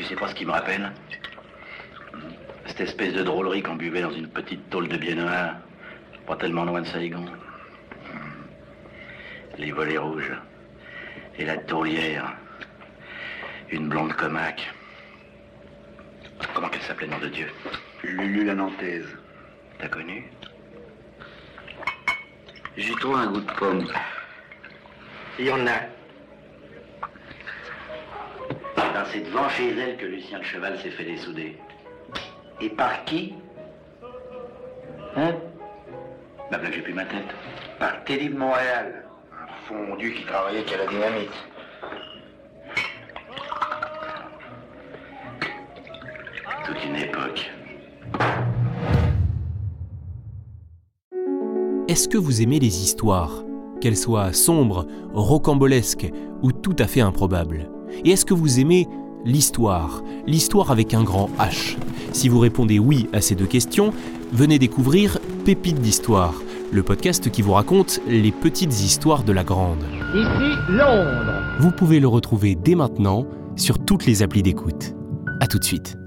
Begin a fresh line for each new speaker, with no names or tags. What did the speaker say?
Tu sais pas ce qui me rappelle Cette espèce de drôlerie qu'on buvait dans une petite tôle de biennois, pas tellement loin de Saigon. Les volets rouges. Et la taulière. Une blonde comaque. Comment qu'elle s'appelait, nom de Dieu
Lulu la Nantaise.
T'as connu
J'ai trouvé un goût de pomme.
Il y en a. Ben, c'est devant chez elle que Lucien le Cheval s'est fait dessouder.
Et par qui Hein
Bah, que j'ai plus ma tête.
Par Teddy de Montréal. Un fondu qui travaillait qu'à la dynamite.
Toute une époque.
Est-ce que vous aimez les histoires Qu'elles soient sombres, rocambolesques ou tout à fait improbables? Et est-ce que vous aimez l'histoire L'histoire avec un grand H? Si vous répondez oui à ces deux questions, venez découvrir Pépites d'Histoire, le podcast qui vous raconte les petites histoires de la grande.
Ici Londres.
Vous pouvez le retrouver dès maintenant sur toutes les applis d'écoute. A tout de suite.